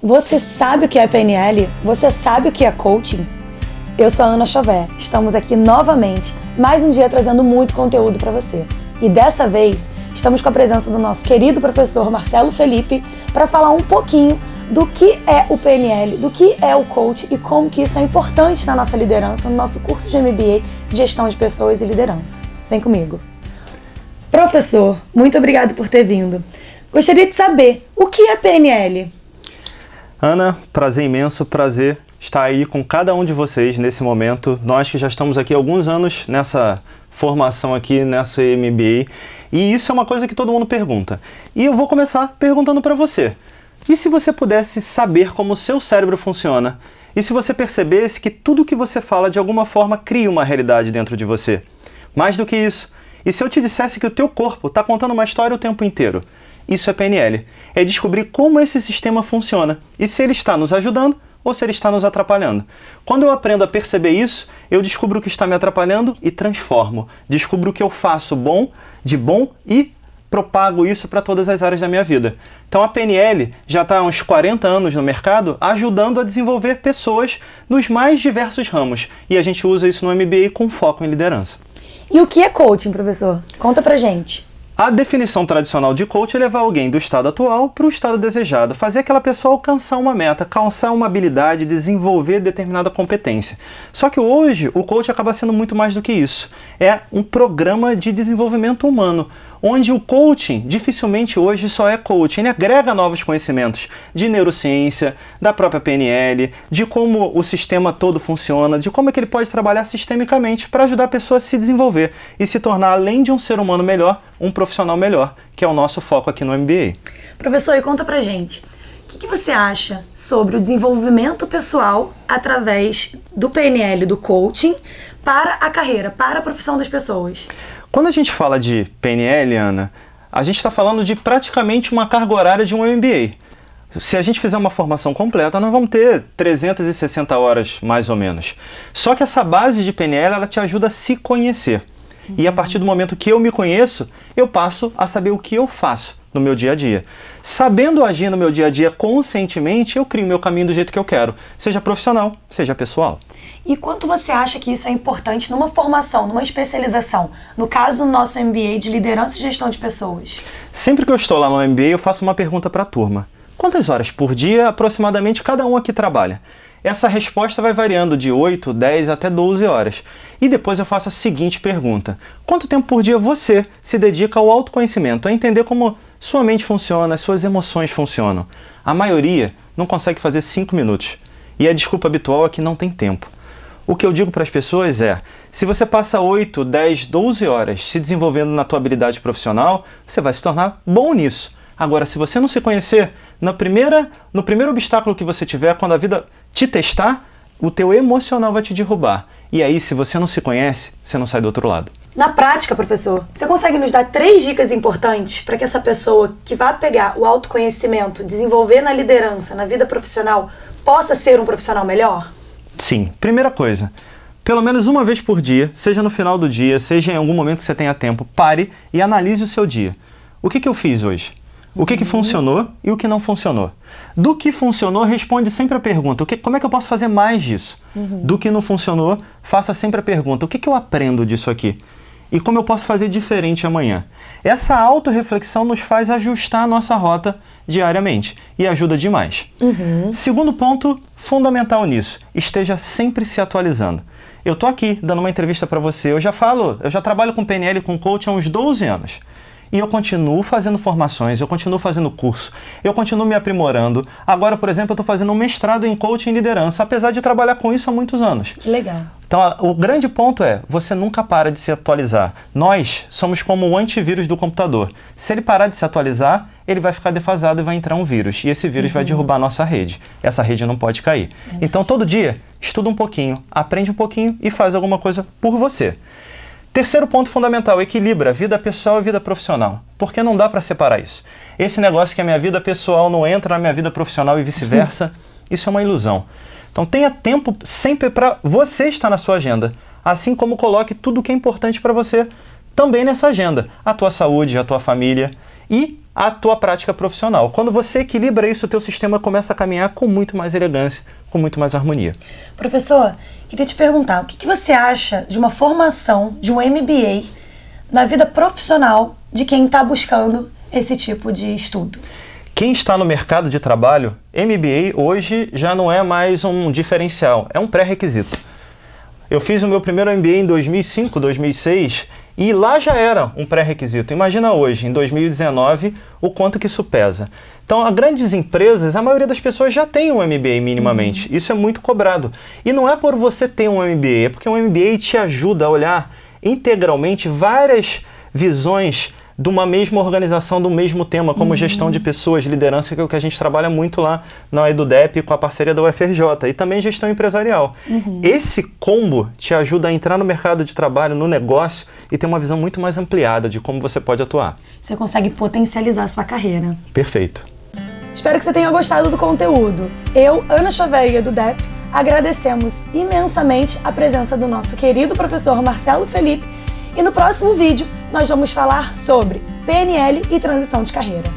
Você sabe o que é PNL? Você sabe o que é coaching? Eu sou a Ana Chauvet. Estamos aqui novamente, mais um dia trazendo muito conteúdo para você. E dessa vez, estamos com a presença do nosso querido professor Marcelo Felipe para falar um pouquinho do que é o PNL, do que é o coach e como que isso é importante na nossa liderança, no nosso curso de MBA de Gestão de Pessoas e Liderança. Vem comigo. Professor, muito obrigado por ter vindo. Gostaria de saber o que é PNL? Ana, prazer imenso, prazer estar aí com cada um de vocês nesse momento. Nós que já estamos aqui há alguns anos nessa formação aqui nessa MBA e isso é uma coisa que todo mundo pergunta. E eu vou começar perguntando para você. E se você pudesse saber como o seu cérebro funciona? E se você percebesse que tudo que você fala de alguma forma cria uma realidade dentro de você? Mais do que isso, e se eu te dissesse que o teu corpo está contando uma história o tempo inteiro? Isso é PNL. É descobrir como esse sistema funciona e se ele está nos ajudando ou se ele está nos atrapalhando. Quando eu aprendo a perceber isso, eu descubro o que está me atrapalhando e transformo. Descubro o que eu faço bom, de bom e propago isso para todas as áreas da minha vida. Então a PNL já está há uns 40 anos no mercado, ajudando a desenvolver pessoas nos mais diversos ramos. E a gente usa isso no MBA com foco em liderança. E o que é coaching, professor? Conta pra gente. A definição tradicional de coach é levar alguém do estado atual para o estado desejado, fazer aquela pessoa alcançar uma meta, alcançar uma habilidade, desenvolver determinada competência. Só que hoje o coach acaba sendo muito mais do que isso. É um programa de desenvolvimento humano onde o coaching dificilmente hoje só é coaching, ele agrega novos conhecimentos de neurociência, da própria PNL, de como o sistema todo funciona, de como é que ele pode trabalhar sistemicamente para ajudar a pessoa a se desenvolver e se tornar, além de um ser humano melhor, um profissional melhor, que é o nosso foco aqui no MBA. Professor, e conta pra gente, o que, que você acha sobre o desenvolvimento pessoal através do PNL, do coaching, para a carreira, para a profissão das pessoas? Quando a gente fala de PNL, Ana, a gente está falando de praticamente uma carga horária de um MBA. Se a gente fizer uma formação completa, nós vamos ter 360 horas mais ou menos. Só que essa base de PNL ela te ajuda a se conhecer. Uhum. E a partir do momento que eu me conheço, eu passo a saber o que eu faço no meu dia a dia. Sabendo agir no meu dia a dia conscientemente, eu crio meu caminho do jeito que eu quero, seja profissional, seja pessoal. E quanto você acha que isso é importante numa formação, numa especialização? No caso, no nosso MBA de liderança e gestão de pessoas. Sempre que eu estou lá no MBA, eu faço uma pergunta para a turma. Quantas horas por dia aproximadamente cada um aqui trabalha? Essa resposta vai variando de 8, 10 até 12 horas. E depois eu faço a seguinte pergunta: Quanto tempo por dia você se dedica ao autoconhecimento, a entender como sua mente funciona, suas emoções funcionam? A maioria não consegue fazer 5 minutos. E a desculpa habitual é que não tem tempo. O que eu digo para as pessoas é: se você passa 8, 10, 12 horas se desenvolvendo na tua habilidade profissional, você vai se tornar bom nisso. Agora, se você não se conhecer, na primeira, no primeiro obstáculo que você tiver, quando a vida te testar, o teu emocional vai te derrubar. E aí, se você não se conhece, você não sai do outro lado. Na prática, professor, você consegue nos dar três dicas importantes para que essa pessoa que vai pegar o autoconhecimento, desenvolver na liderança, na vida profissional, possa ser um profissional melhor? Sim. Primeira coisa, pelo menos uma vez por dia, seja no final do dia, seja em algum momento que você tenha tempo, pare e analise o seu dia. O que, que eu fiz hoje? O que, que uhum. funcionou e o que não funcionou? Do que funcionou, responde sempre a pergunta: o que, como é que eu posso fazer mais disso? Uhum. Do que não funcionou, faça sempre a pergunta: o que, que eu aprendo disso aqui? E como eu posso fazer diferente amanhã? Essa autorreflexão nos faz ajustar a nossa rota diariamente e ajuda demais. Uhum. Segundo ponto fundamental nisso: esteja sempre se atualizando. Eu tô aqui dando uma entrevista para você, eu já falo, eu já trabalho com PNL com coach há uns 12 anos. E eu continuo fazendo formações, eu continuo fazendo curso, eu continuo me aprimorando. Agora, por exemplo, eu estou fazendo um mestrado em coaching e liderança, apesar de trabalhar com isso há muitos anos. Que legal. Então, o grande ponto é, você nunca para de se atualizar. Nós somos como o antivírus do computador. Se ele parar de se atualizar, ele vai ficar defasado e vai entrar um vírus. E esse vírus uhum. vai derrubar a nossa rede. Essa rede não pode cair. É então, todo dia, estuda um pouquinho, aprende um pouquinho e faz alguma coisa por você. Terceiro ponto fundamental, equilibra vida pessoal e vida profissional. Porque não dá para separar isso. Esse negócio que a minha vida pessoal não entra na minha vida profissional e vice-versa, isso é uma ilusão. Então tenha tempo sempre para você estar na sua agenda, assim como coloque tudo o que é importante para você também nessa agenda, a tua saúde, a tua família e a tua prática profissional. Quando você equilibra isso, o teu sistema começa a caminhar com muito mais elegância, com muito mais harmonia. Professor, queria te perguntar, o que, que você acha de uma formação, de um MBA, na vida profissional de quem está buscando esse tipo de estudo? Quem está no mercado de trabalho, MBA hoje já não é mais um diferencial, é um pré-requisito. Eu fiz o meu primeiro MBA em 2005, 2006 e lá já era um pré-requisito. Imagina hoje, em 2019, o quanto que isso pesa. Então, a grandes empresas, a maioria das pessoas já tem um MBA minimamente. Uhum. Isso é muito cobrado. E não é por você ter um MBA, é porque um MBA te ajuda a olhar integralmente várias visões de uma mesma organização, do mesmo tema, como uhum. gestão de pessoas, liderança, que é o que a gente trabalha muito lá na EduDep com a parceria da UFRJ, e também gestão empresarial. Uhum. Esse combo te ajuda a entrar no mercado de trabalho, no negócio, e ter uma visão muito mais ampliada de como você pode atuar. Você consegue potencializar a sua carreira. Perfeito. Espero que você tenha gostado do conteúdo. Eu, Ana Chaveia, do DEP, agradecemos imensamente a presença do nosso querido professor Marcelo Felipe, e no próximo vídeo nós vamos falar sobre PNL e transição de carreira.